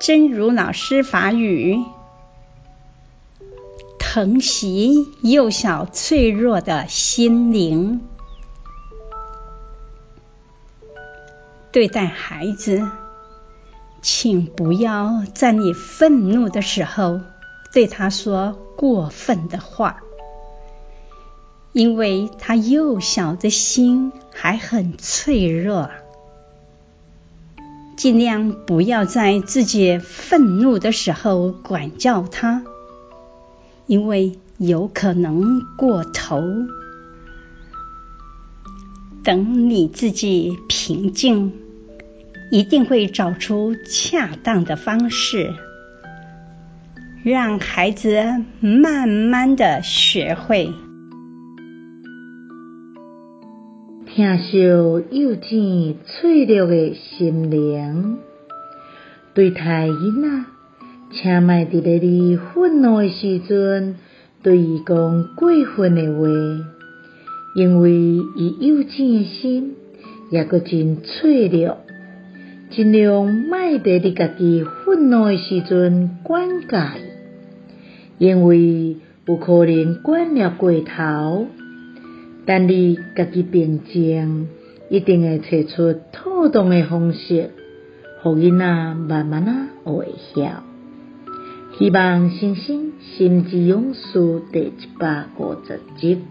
真如老师法语，疼惜幼小脆弱的心灵。对待孩子，请不要在你愤怒的时候对他说过分的话，因为他幼小的心还很脆弱。尽量不要在自己愤怒的时候管教他，因为有可能过头。等你自己平静，一定会找出恰当的方式，让孩子慢慢的学会。疼惜幼稚脆弱的心灵，对待囡仔，请莫伫咧你愤怒的时阵，对伊讲过分的话，因为伊幼稚的心也阁真脆弱。尽量莫伫你家己愤怒的时阵管教伊，因为有可能管了过头。等你家己平静，一定会找出妥当的方式，互囡仔慢慢仔学会晓。希望新生心之勇士第一百五十集。